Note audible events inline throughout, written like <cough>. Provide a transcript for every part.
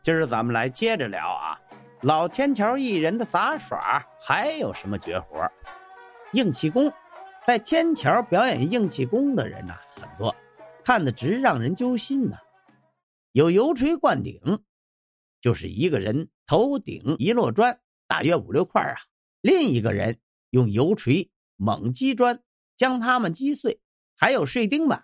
今儿咱们来接着聊啊，老天桥艺人的杂耍还有什么绝活？硬气功，在天桥表演硬气功的人呐很多，看得直让人揪心呐。有油锤灌顶，就是一个人头顶一摞砖，大约五六块啊，另一个人用油锤猛击砖，将它们击碎。还有睡钉板，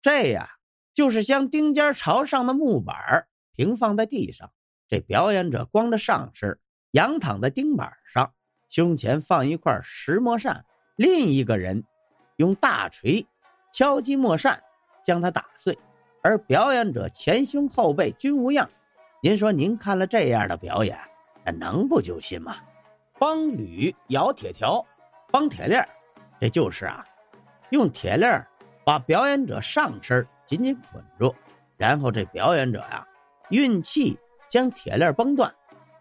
这呀就是将钉尖朝上的木板平放在地上，这表演者光着上身仰躺在钉板上，胸前放一块石磨扇，另一个人用大锤敲击磨扇，将它打碎，而表演者前胸后背均无恙。您说您看了这样的表演，那能不揪心吗？帮铝咬铁条，帮铁链这就是啊。用铁链把表演者上身紧紧捆住，然后这表演者呀运气将铁链崩断，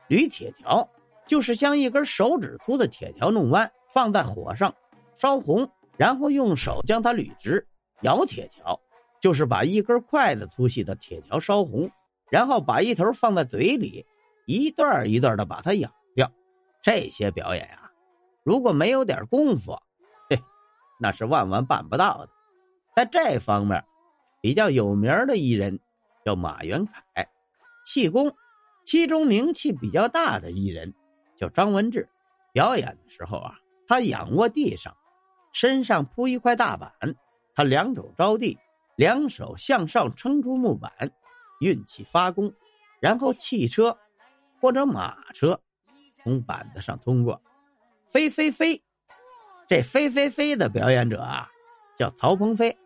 捋铁条就是将一根手指粗的铁条弄弯，放在火上烧红，然后用手将它捋直。咬铁条就是把一根筷子粗细的铁条烧红，然后把一头放在嘴里，一段一段的把它咬掉。这些表演啊，如果没有点功夫。嘿 <laughs> 那是万万办不到的，在这方面比较有名的艺人叫马元凯，气功其中名气比较大的艺人叫张文志。表演的时候啊，他仰卧地上，身上铺一块大板，他两肘着地，两手向上撑住木板，运气发功，然后汽车或者马车从板子上通过，飞飞飞。这飞飞飞的表演者啊，叫曹鹏飞，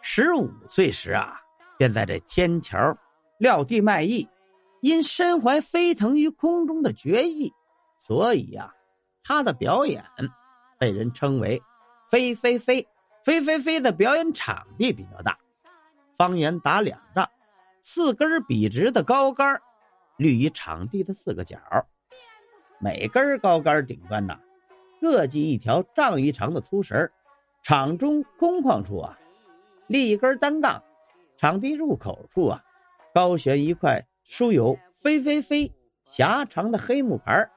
十五岁时啊，便在这天桥撂地卖艺，因身怀飞腾于空中的绝艺，所以呀，他的表演被人称为“飞飞飞”。飞飞飞的表演场地比较大，方圆达两丈，四根笔直的高杆立于场地的四个角，每根高杆顶端呢。各系一条丈余长的粗绳，场中空旷处啊，立一根单杠；场地入口处啊，高悬一块书有“飞飞飞”狭长的黑木牌。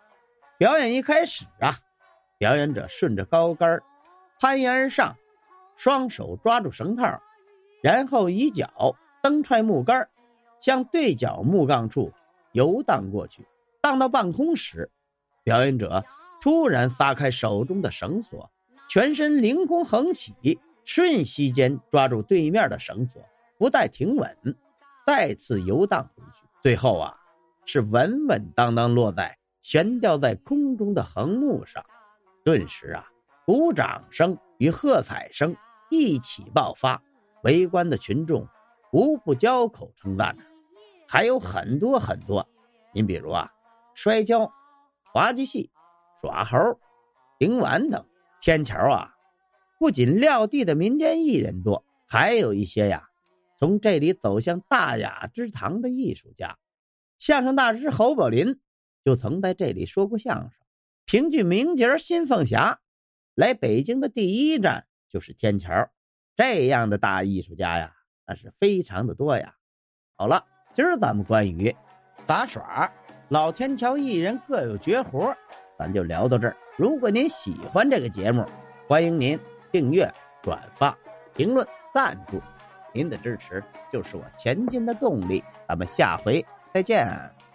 表演一开始啊，表演者顺着高杆攀岩而上，双手抓住绳套，然后一脚蹬踹木杆，向对角木杠处游荡过去。荡到半空时，表演者。突然撒开手中的绳索，全身凌空横起，瞬息间抓住对面的绳索，不待停稳，再次游荡回去。最后啊，是稳稳当当落在悬吊在空中的横木上。顿时啊，鼓掌声与喝彩声一起爆发，围观的群众无不交口称赞呢。还有很多很多，您比如啊，摔跤、滑稽戏。耍猴、顶碗等，天桥啊，不仅撂地的民间艺人多，还有一些呀，从这里走向大雅之堂的艺术家。相声大师侯宝林就曾在这里说过相声。评剧名角新凤霞来北京的第一站就是天桥。这样的大艺术家呀，那是非常的多呀。好了，今儿咱们关于杂耍、老天桥艺人各有绝活。咱就聊到这儿。如果您喜欢这个节目，欢迎您订阅、转发、评论、赞助，您的支持就是我前进的动力。咱们下回再见。